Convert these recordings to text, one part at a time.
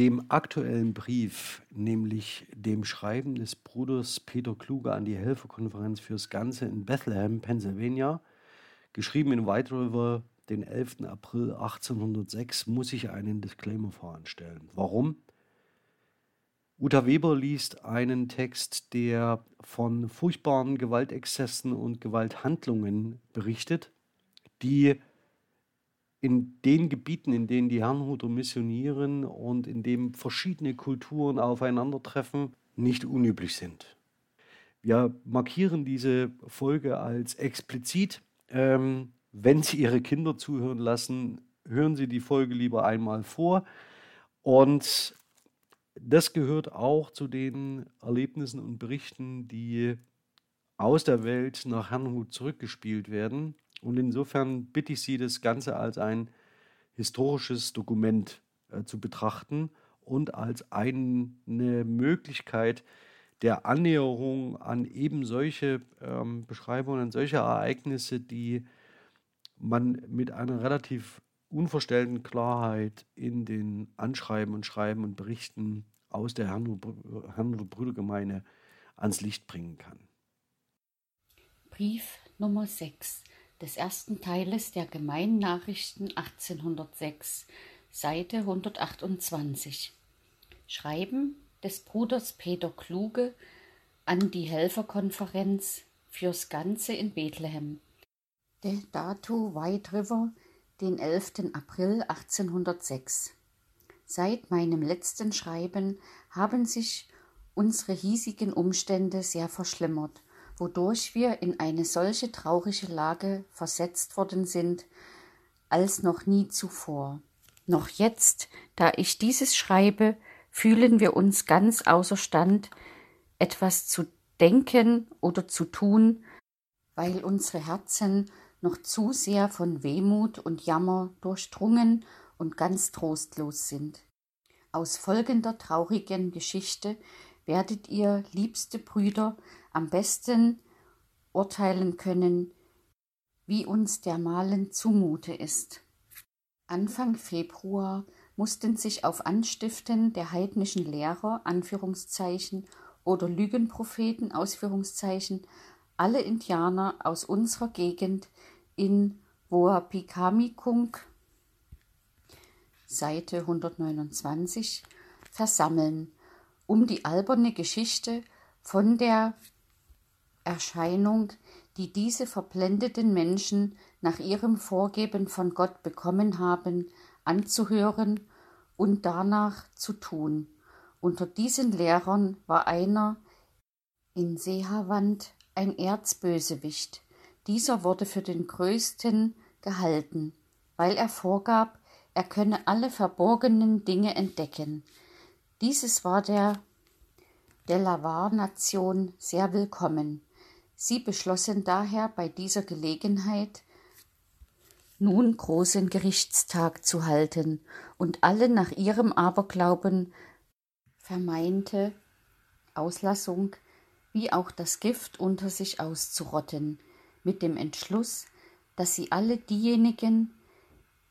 dem aktuellen Brief, nämlich dem Schreiben des Bruders Peter Kluge an die Helferkonferenz fürs Ganze in Bethlehem, Pennsylvania, geschrieben in White River, den 11. April 1806, muss ich einen Disclaimer voranstellen. Warum? Uta Weber liest einen Text, der von furchtbaren Gewaltexzessen und Gewalthandlungen berichtet, die in den Gebieten, in denen die Herrnhuter missionieren und in dem verschiedene Kulturen aufeinandertreffen, nicht unüblich sind. Wir markieren diese Folge als explizit. Ähm, wenn Sie Ihre Kinder zuhören lassen, hören Sie die Folge lieber einmal vor. Und das gehört auch zu den Erlebnissen und Berichten, die aus der Welt nach Herrnhut zurückgespielt werden. Und insofern bitte ich Sie, das Ganze als ein historisches Dokument äh, zu betrachten und als eine Möglichkeit der Annäherung an eben solche ähm, Beschreibungen, an solche Ereignisse, die man mit einer relativ unverstellten Klarheit in den Anschreiben und Schreiben und Berichten aus der Herrnhuter Brüdergemeinde ans Licht bringen kann. Brief Nummer 6 des ersten Teiles der Gemeinnachrichten 1806, Seite 128. Schreiben des Bruders Peter Kluge an die Helferkonferenz fürs Ganze in Bethlehem. De Dato White River, den 11. April 1806. Seit meinem letzten Schreiben haben sich unsere hiesigen Umstände sehr verschlimmert wodurch wir in eine solche traurige Lage versetzt worden sind als noch nie zuvor. Noch jetzt, da ich dieses schreibe, fühlen wir uns ganz außerstand, etwas zu denken oder zu tun, weil unsere Herzen noch zu sehr von Wehmut und Jammer durchdrungen und ganz trostlos sind. Aus folgender traurigen Geschichte werdet ihr, liebste Brüder, am besten urteilen können, wie uns dermalen zumute ist. Anfang Februar mussten sich auf Anstiften der heidnischen Lehrer Anführungszeichen oder Lügenpropheten Ausführungszeichen alle Indianer aus unserer Gegend in Woapikamikkunk Seite 129 versammeln, um die alberne Geschichte von der Erscheinung, die diese verblendeten Menschen nach ihrem Vorgeben von Gott bekommen haben, anzuhören und danach zu tun. Unter diesen Lehrern war einer in Sehavant ein Erzbösewicht. Dieser wurde für den größten gehalten, weil er vorgab, er könne alle verborgenen Dinge entdecken. Dieses war der Delaware-Nation sehr willkommen. Sie beschlossen daher bei dieser Gelegenheit nun großen Gerichtstag zu halten und alle nach ihrem Aberglauben vermeinte Auslassung wie auch das Gift unter sich auszurotten, mit dem Entschluss, dass sie alle diejenigen,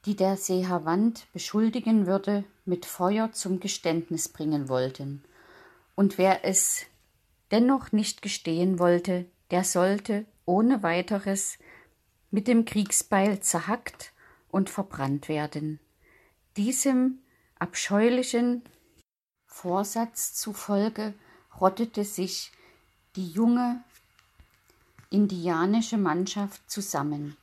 die der Sehavant beschuldigen würde, mit Feuer zum Geständnis bringen wollten. Und wer es dennoch nicht gestehen wollte, der sollte ohne weiteres mit dem Kriegsbeil zerhackt und verbrannt werden. Diesem abscheulichen Vorsatz zufolge rottete sich die junge indianische Mannschaft zusammen.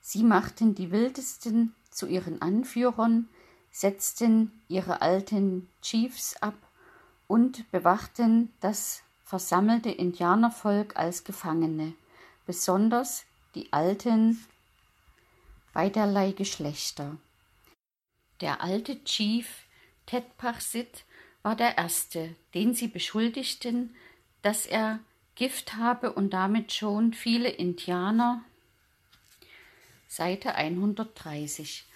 Sie machten die wildesten zu ihren Anführern, setzten ihre alten Chiefs ab und bewachten das versammelte Indianervolk als Gefangene, besonders die Alten beiderlei Geschlechter. Der alte Chief Tetpachsit war der erste, den sie beschuldigten, dass er Gift habe und damit schon viele Indianer Seite 130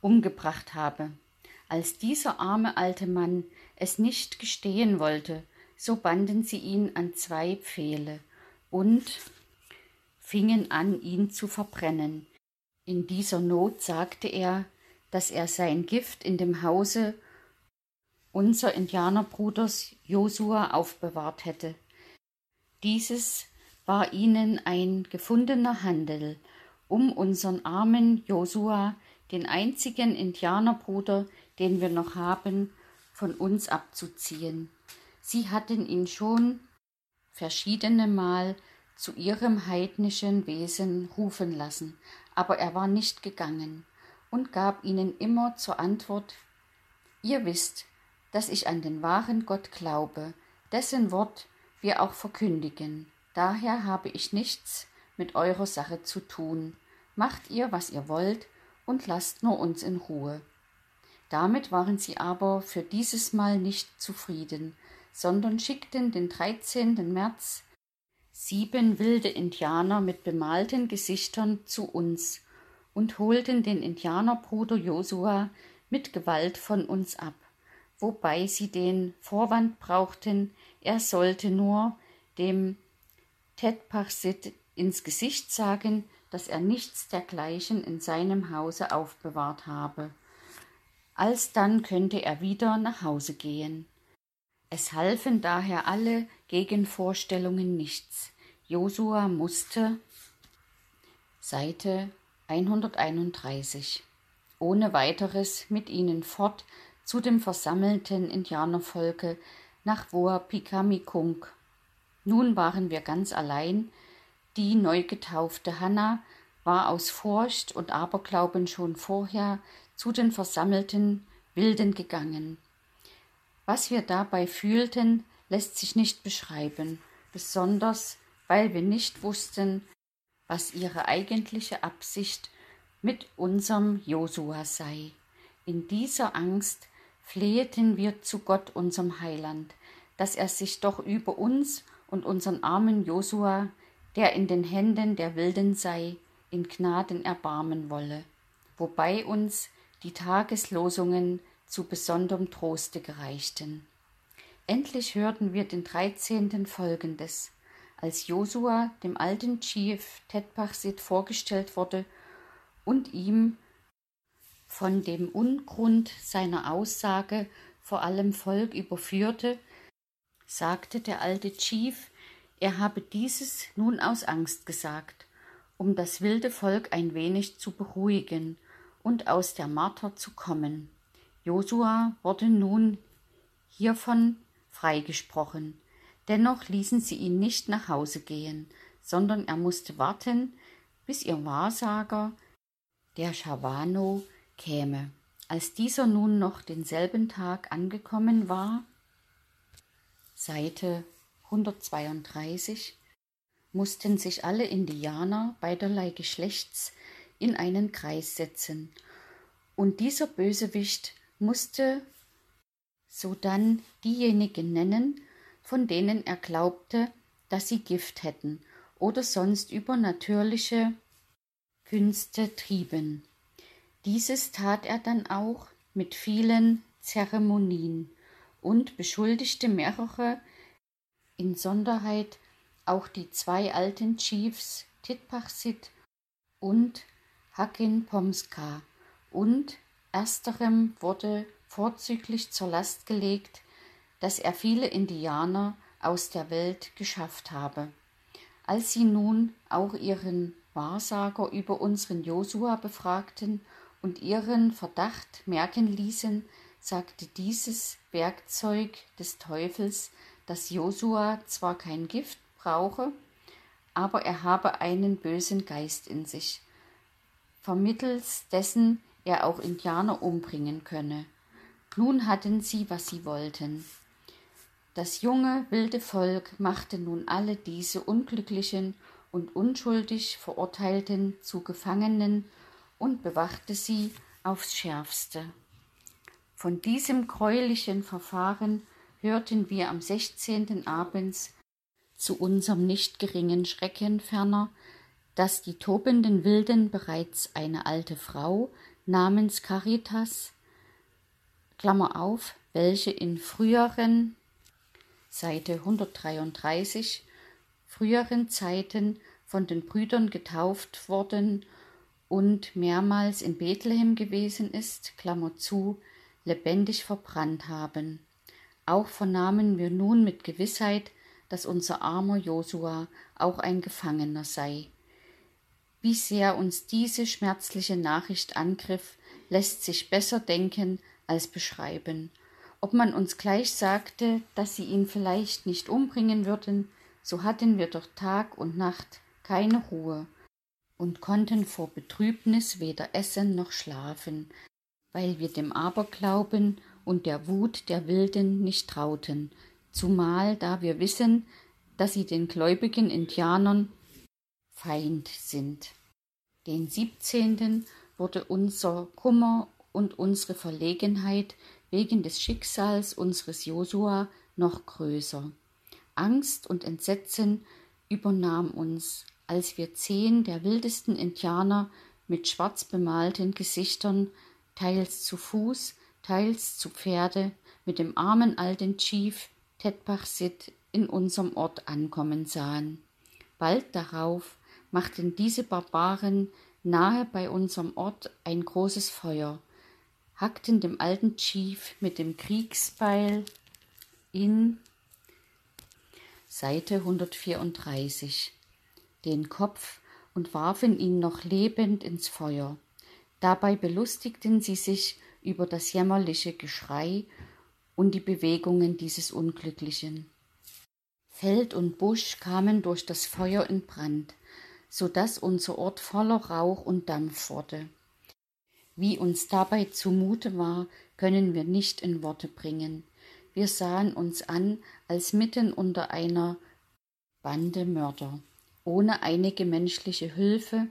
umgebracht habe. Als dieser arme alte Mann es nicht gestehen wollte, so banden sie ihn an zwei Pfähle und fingen an, ihn zu verbrennen. In dieser Not sagte er, dass er sein Gift in dem Hause unser Indianerbruders Josua aufbewahrt hätte. Dieses war ihnen ein gefundener Handel, um unseren armen Josua, den einzigen Indianerbruder, den wir noch haben, von uns abzuziehen. Sie hatten ihn schon verschiedene Mal zu ihrem heidnischen Wesen rufen lassen, aber er war nicht gegangen und gab ihnen immer zur Antwort Ihr wisst, dass ich an den wahren Gott glaube, dessen Wort wir auch verkündigen. Daher habe ich nichts mit eurer Sache zu tun. Macht ihr, was ihr wollt, und lasst nur uns in Ruhe. Damit waren sie aber für dieses Mal nicht zufrieden, sondern schickten den 13. März sieben wilde Indianer mit bemalten Gesichtern zu uns und holten den Indianerbruder Josua mit Gewalt von uns ab, wobei sie den Vorwand brauchten, er sollte nur dem Tedpachsit ins Gesicht sagen, dass er nichts dergleichen in seinem Hause aufbewahrt habe. Alsdann könnte er wieder nach Hause gehen. Es halfen daher alle Gegenvorstellungen nichts. Josua musste Seite 131 ohne weiteres mit ihnen fort zu dem versammelten Indianervolke nach Woapikamickung. Nun waren wir ganz allein. Die neu getaufte Hanna war aus Furcht und Aberglauben schon vorher zu den versammelten Wilden gegangen. Was wir dabei fühlten, lässt sich nicht beschreiben, besonders weil wir nicht wussten, was ihre eigentliche Absicht mit unserem Josua sei. In dieser Angst fleheten wir zu Gott, unserem Heiland, dass er sich doch über uns und unseren armen Josua, der in den Händen der Wilden sei, in Gnaden erbarmen wolle, wobei uns die Tageslosungen zu besonderem Troste gereichten. Endlich hörten wir den dreizehnten folgendes. Als Josua dem alten Chief Tetpachsit vorgestellt wurde und ihm von dem Ungrund seiner Aussage vor allem Volk überführte, sagte der alte Chief, er habe dieses nun aus Angst gesagt, um das wilde Volk ein wenig zu beruhigen und aus der Marter zu kommen. Josua wurde nun hiervon freigesprochen. Dennoch ließen sie ihn nicht nach Hause gehen, sondern er musste warten, bis ihr Wahrsager, der Schavano, käme. Als dieser nun noch denselben Tag angekommen war, Seite 132, mussten sich alle Indianer beiderlei Geschlechts in einen Kreis setzen, und dieser Bösewicht musste sodann diejenigen nennen, von denen er glaubte, dass sie Gift hätten oder sonst übernatürliche Künste trieben. Dieses tat er dann auch mit vielen Zeremonien und beschuldigte mehrere, insonderheit auch die zwei alten Chiefs Titpachsit und Hakin Pomska, und ersterem wurde vorzüglich zur Last gelegt, dass er viele Indianer aus der Welt geschafft habe. Als sie nun auch ihren Wahrsager über unseren Josua befragten und ihren Verdacht merken ließen, sagte dieses Werkzeug des Teufels, dass Josua zwar kein Gift brauche, aber er habe einen bösen Geist in sich, vermittels dessen er auch Indianer umbringen könne. Nun hatten sie, was sie wollten. Das junge, wilde Volk machte nun alle diese unglücklichen und unschuldig Verurteilten zu Gefangenen und bewachte sie aufs schärfste. Von diesem greulichen Verfahren hörten wir am 16. abends zu unserem nicht geringen Schrecken ferner, dass die tobenden Wilden bereits eine alte Frau namens Caritas, Klammer auf, welche in früheren, Seite 133, früheren Zeiten von den Brüdern getauft worden und mehrmals in Bethlehem gewesen ist, Klammer zu, lebendig verbrannt haben. Auch vernahmen wir nun mit Gewissheit, dass unser armer Josua auch ein Gefangener sei. Wie sehr uns diese schmerzliche Nachricht angriff, lässt sich besser denken als beschreiben. Ob man uns gleich sagte, dass sie ihn vielleicht nicht umbringen würden, so hatten wir doch Tag und Nacht keine Ruhe und konnten vor Betrübnis weder essen noch schlafen, weil wir dem Aberglauben und der Wut der Wilden nicht trauten, zumal da wir wissen, dass sie den gläubigen Indianern Feind sind. Den siebzehnten wurde unser Kummer und unsere Verlegenheit wegen des Schicksals unseres Josua noch größer. Angst und Entsetzen übernahm uns, als wir zehn der wildesten Indianer mit schwarz bemalten Gesichtern, teils zu Fuß, teils zu Pferde, mit dem armen alten Chief Tetbachsit in unserem Ort ankommen sahen. Bald darauf machten diese Barbaren nahe bei unserem Ort ein großes Feuer, hackten dem alten Chief mit dem Kriegsbeil in Seite 134 den Kopf und warfen ihn noch lebend ins Feuer. Dabei belustigten sie sich über das jämmerliche Geschrei und die Bewegungen dieses Unglücklichen. Feld und Busch kamen durch das Feuer in Brand, so dass unser Ort voller Rauch und Dampf wurde. Wie uns dabei zumute war, können wir nicht in Worte bringen. Wir sahen uns an, als mitten unter einer Bande Mörder, ohne einige menschliche Hilfe,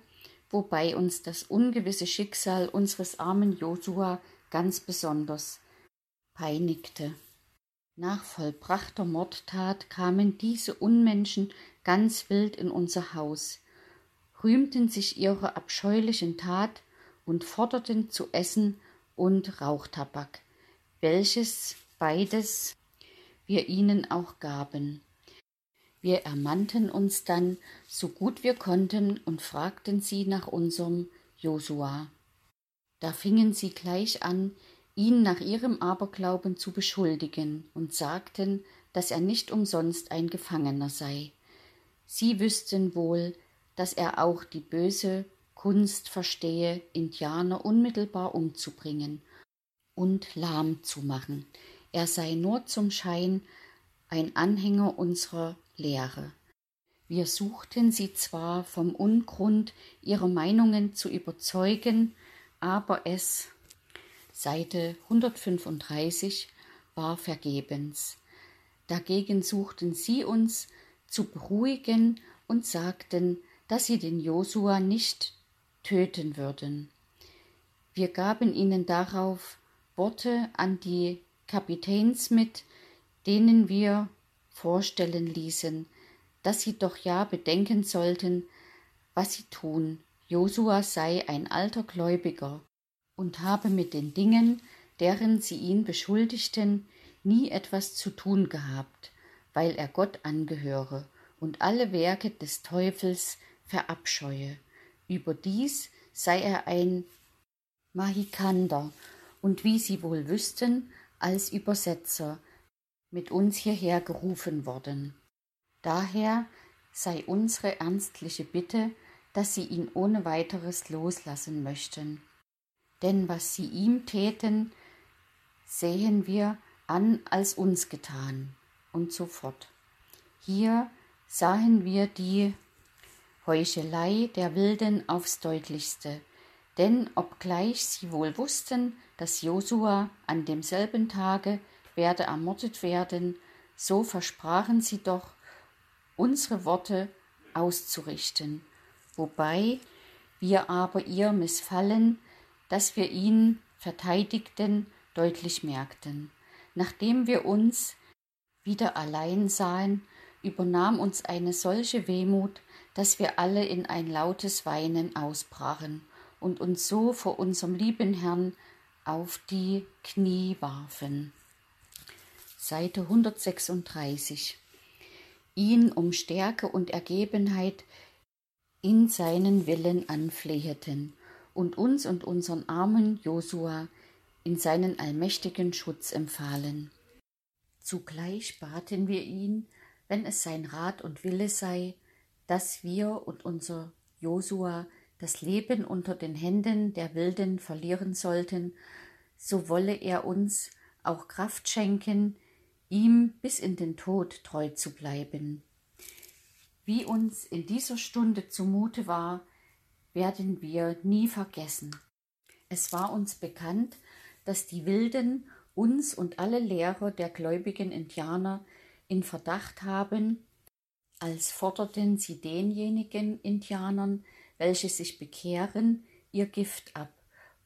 wobei uns das ungewisse Schicksal unseres armen Josua ganz besonders peinigte. Nach vollbrachter Mordtat kamen diese Unmenschen ganz wild in unser Haus, rühmten sich ihrer abscheulichen Tat und forderten zu essen und Rauchtabak, welches beides wir ihnen auch gaben. Wir ermannten uns dann, so gut wir konnten, und fragten sie nach unserem Josua. Da fingen sie gleich an, ihn nach ihrem Aberglauben zu beschuldigen und sagten, dass er nicht umsonst ein Gefangener sei. Sie wüssten wohl, dass er auch die böse Kunst verstehe, Indianer unmittelbar umzubringen und lahm zu machen. Er sei nur zum Schein ein Anhänger unserer Lehre. Wir suchten sie zwar vom Ungrund ihrer Meinungen zu überzeugen, aber es Seite 135 war vergebens. Dagegen suchten sie uns zu beruhigen und sagten, dass sie den Josua nicht töten würden. Wir gaben ihnen darauf Worte an die Kapitäns mit, denen wir vorstellen ließen, dass sie doch ja bedenken sollten, was sie tun. Josua sei ein alter Gläubiger und habe mit den Dingen, deren sie ihn beschuldigten, nie etwas zu tun gehabt, weil er Gott angehöre und alle Werke des Teufels verabscheue. Überdies sei er ein Mahikander und wie sie wohl wüssten, als Übersetzer mit uns hierher gerufen worden. Daher sei unsere ernstliche Bitte, dass sie ihn ohne weiteres loslassen möchten denn was sie ihm täten, sehen wir an als uns getan und so fort. Hier sahen wir die Heuchelei der Wilden aufs deutlichste, denn obgleich sie wohl wussten, dass Josua an demselben Tage werde ermordet werden, so versprachen sie doch, unsere Worte auszurichten, wobei wir aber ihr Missfallen dass wir ihn verteidigten, deutlich merkten. Nachdem wir uns wieder allein sahen, übernahm uns eine solche Wehmut, dass wir alle in ein lautes Weinen ausbrachen und uns so vor unserem lieben Herrn auf die Knie warfen. Seite 136 ihn um Stärke und Ergebenheit in seinen Willen anfleheten und uns und unseren armen Josua in seinen allmächtigen Schutz empfahlen. Zugleich baten wir ihn, wenn es sein Rat und Wille sei, dass wir und unser Josua das Leben unter den Händen der Wilden verlieren sollten, so wolle er uns auch Kraft schenken, ihm bis in den Tod treu zu bleiben. Wie uns in dieser Stunde zumute war, werden wir nie vergessen. Es war uns bekannt, dass die Wilden uns und alle Lehrer der gläubigen Indianer in Verdacht haben, als forderten sie denjenigen Indianern, welche sich bekehren, ihr Gift ab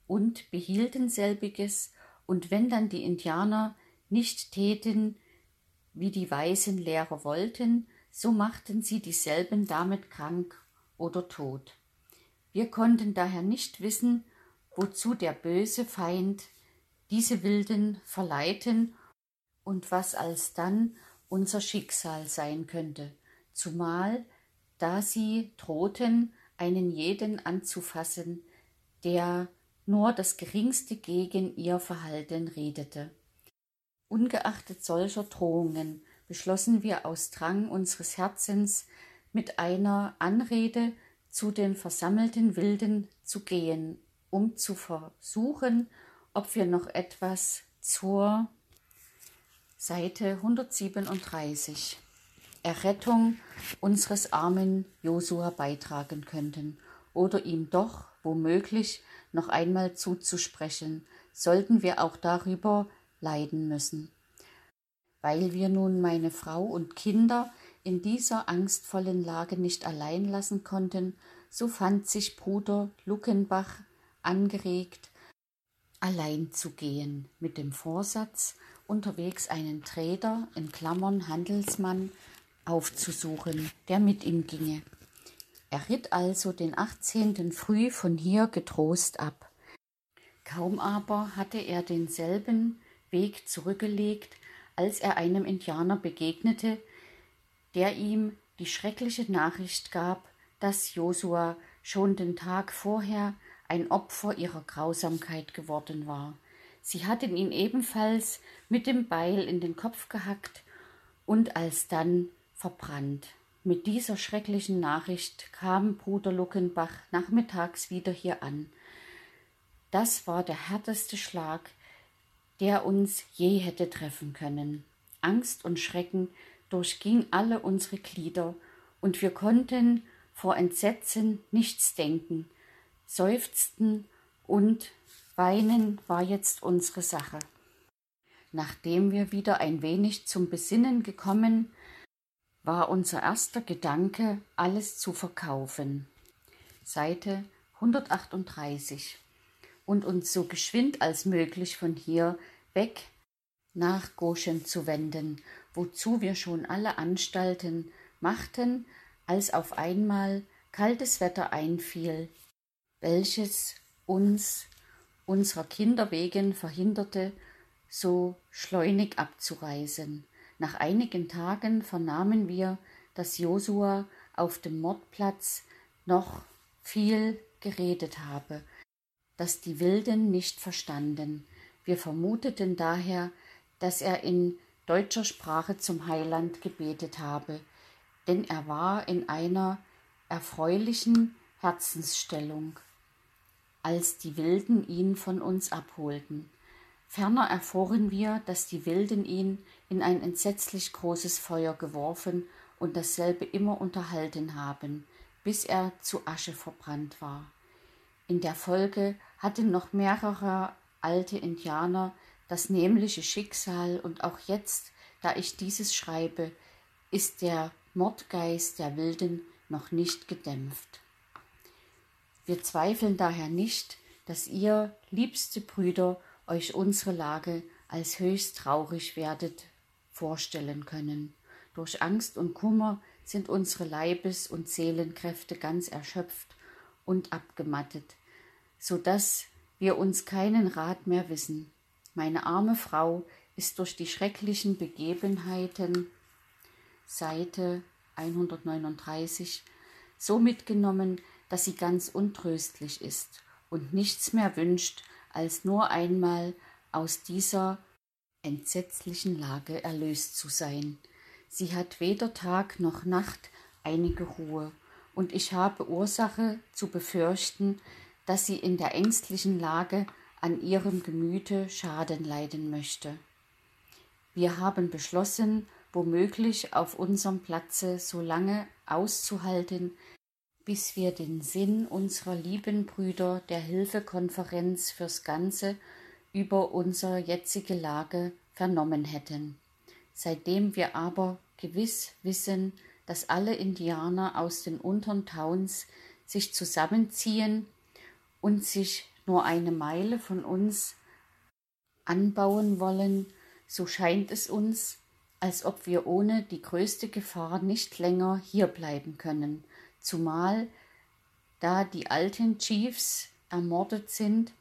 und behielten selbiges, und wenn dann die Indianer nicht täten, wie die weisen Lehrer wollten, so machten sie dieselben damit krank oder tot. Wir konnten daher nicht wissen, wozu der böse Feind diese Wilden verleiten und was alsdann unser Schicksal sein könnte, zumal da sie drohten, einen jeden anzufassen, der nur das geringste gegen ihr Verhalten redete. Ungeachtet solcher Drohungen beschlossen wir aus Drang unseres Herzens mit einer Anrede zu den versammelten Wilden zu gehen, um zu versuchen, ob wir noch etwas zur Seite 137 Errettung unseres armen Josua beitragen könnten oder ihm doch womöglich noch einmal zuzusprechen, sollten wir auch darüber leiden müssen. Weil wir nun meine Frau und Kinder in dieser angstvollen Lage nicht allein lassen konnten, so fand sich Bruder Luckenbach angeregt, allein zu gehen, mit dem Vorsatz, unterwegs einen Trader in Klammern Handelsmann aufzusuchen, der mit ihm ginge. Er ritt also den 18. früh von hier getrost ab. Kaum aber hatte er denselben Weg zurückgelegt, als er einem Indianer begegnete, der ihm die schreckliche Nachricht gab, dass Josua schon den Tag vorher ein Opfer ihrer Grausamkeit geworden war. Sie hatten ihn ebenfalls mit dem Beil in den Kopf gehackt und alsdann verbrannt. Mit dieser schrecklichen Nachricht kam Bruder Luckenbach nachmittags wieder hier an. Das war der härteste Schlag, der uns je hätte treffen können. Angst und Schrecken durchging alle unsere Glieder, und wir konnten vor Entsetzen nichts denken, seufzten und weinen war jetzt unsere Sache. Nachdem wir wieder ein wenig zum Besinnen gekommen, war unser erster Gedanke, alles zu verkaufen. Seite 138 und uns so geschwind als möglich von hier weg nach Goshen zu wenden, wozu wir schon alle Anstalten machten, als auf einmal kaltes Wetter einfiel, welches uns unserer Kinder wegen verhinderte, so schleunig abzureisen. Nach einigen Tagen vernahmen wir, dass Josua auf dem Mordplatz noch viel geredet habe, das die Wilden nicht verstanden. Wir vermuteten daher, dass er in deutscher Sprache zum Heiland gebetet habe, denn er war in einer erfreulichen Herzensstellung, als die Wilden ihn von uns abholten. Ferner erfuhren wir, dass die Wilden ihn in ein entsetzlich großes Feuer geworfen und dasselbe immer unterhalten haben, bis er zu Asche verbrannt war. In der Folge hatten noch mehrere alte Indianer das nämliche Schicksal und auch jetzt, da ich dieses schreibe, ist der Mordgeist der Wilden noch nicht gedämpft. Wir zweifeln daher nicht, dass ihr, liebste Brüder, euch unsere Lage als höchst traurig werdet vorstellen können. Durch Angst und Kummer sind unsere Leibes- und Seelenkräfte ganz erschöpft und abgemattet, so dass wir uns keinen Rat mehr wissen. Meine arme Frau ist durch die schrecklichen Begebenheiten Seite 139 so mitgenommen, dass sie ganz untröstlich ist und nichts mehr wünscht, als nur einmal aus dieser entsetzlichen Lage erlöst zu sein. Sie hat weder Tag noch Nacht einige Ruhe, und ich habe Ursache zu befürchten, dass sie in der ängstlichen Lage an ihrem Gemüte Schaden leiden möchte. Wir haben beschlossen, womöglich auf unserem Platze so lange auszuhalten, bis wir den Sinn unserer lieben Brüder der Hilfekonferenz fürs Ganze über unsere jetzige Lage vernommen hätten. Seitdem wir aber gewiss wissen, dass alle Indianer aus den unteren Towns sich zusammenziehen und sich nur eine Meile von uns anbauen wollen, so scheint es uns, als ob wir ohne die größte Gefahr nicht länger hier bleiben können, zumal da die alten Chiefs ermordet sind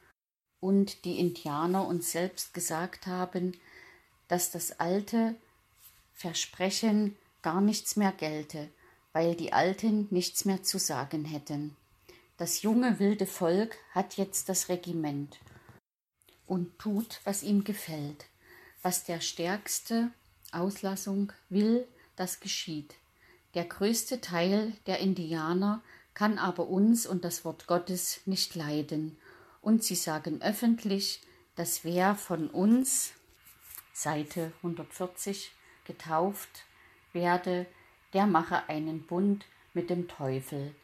und die Indianer uns selbst gesagt haben, dass das alte Versprechen gar nichts mehr gelte, weil die Alten nichts mehr zu sagen hätten. Das junge wilde Volk hat jetzt das Regiment und tut, was ihm gefällt. Was der Stärkste Auslassung will, das geschieht. Der größte Teil der Indianer kann aber uns und das Wort Gottes nicht leiden, und sie sagen öffentlich, dass wer von uns, Seite 140, getauft werde, der mache einen Bund mit dem Teufel.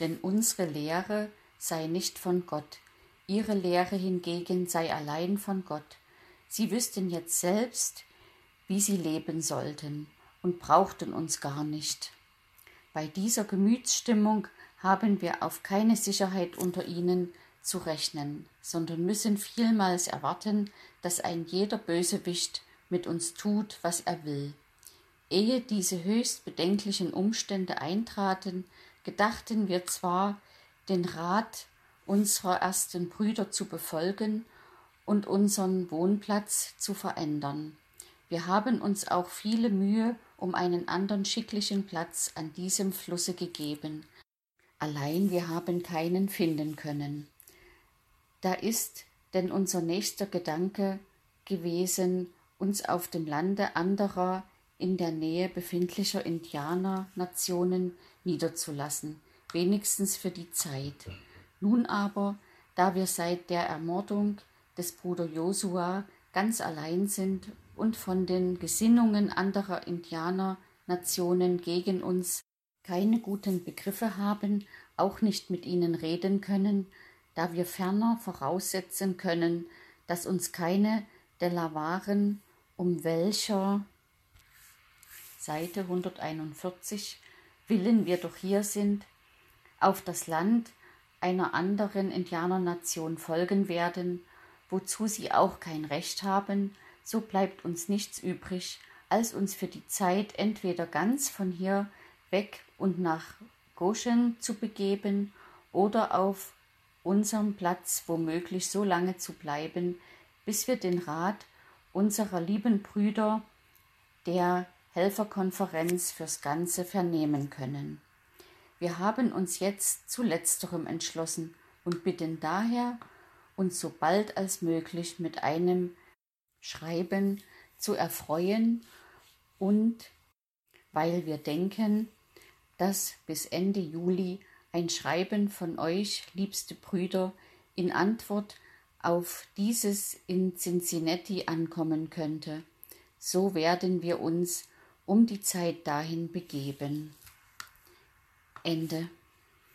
Denn unsere Lehre sei nicht von Gott, ihre Lehre hingegen sei allein von Gott. Sie wüssten jetzt selbst, wie sie leben sollten und brauchten uns gar nicht. Bei dieser Gemütsstimmung haben wir auf keine Sicherheit unter ihnen zu rechnen, sondern müssen vielmals erwarten, dass ein jeder Bösewicht mit uns tut, was er will. Ehe diese höchst bedenklichen Umstände eintraten, gedachten wir zwar, den Rat unserer ersten Brüder zu befolgen und unseren Wohnplatz zu verändern. Wir haben uns auch viele Mühe um einen anderen schicklichen Platz an diesem Flusse gegeben. Allein wir haben keinen finden können. Da ist denn unser nächster Gedanke gewesen, uns auf dem Lande anderer in der Nähe befindlicher Indianernationen niederzulassen, wenigstens für die Zeit. Nun aber, da wir seit der Ermordung des Bruder Josua ganz allein sind und von den Gesinnungen anderer Indianernationen gegen uns keine guten Begriffe haben, auch nicht mit ihnen reden können, da wir ferner voraussetzen können, dass uns keine der Lavaren, um welcher Seite 141 willen wir doch hier sind, auf das Land einer anderen Indianernation folgen werden, wozu sie auch kein Recht haben, so bleibt uns nichts übrig, als uns für die Zeit entweder ganz von hier weg und nach Goshen zu begeben oder auf unserem Platz womöglich so lange zu bleiben, bis wir den Rat unserer lieben Brüder, der Helferkonferenz fürs Ganze vernehmen können. Wir haben uns jetzt zu letzterem entschlossen und bitten daher, uns so bald als möglich mit einem Schreiben zu erfreuen und weil wir denken, dass bis Ende Juli ein Schreiben von euch, liebste Brüder, in Antwort auf dieses in Cincinnati ankommen könnte. So werden wir uns um die Zeit dahin begeben. Ende.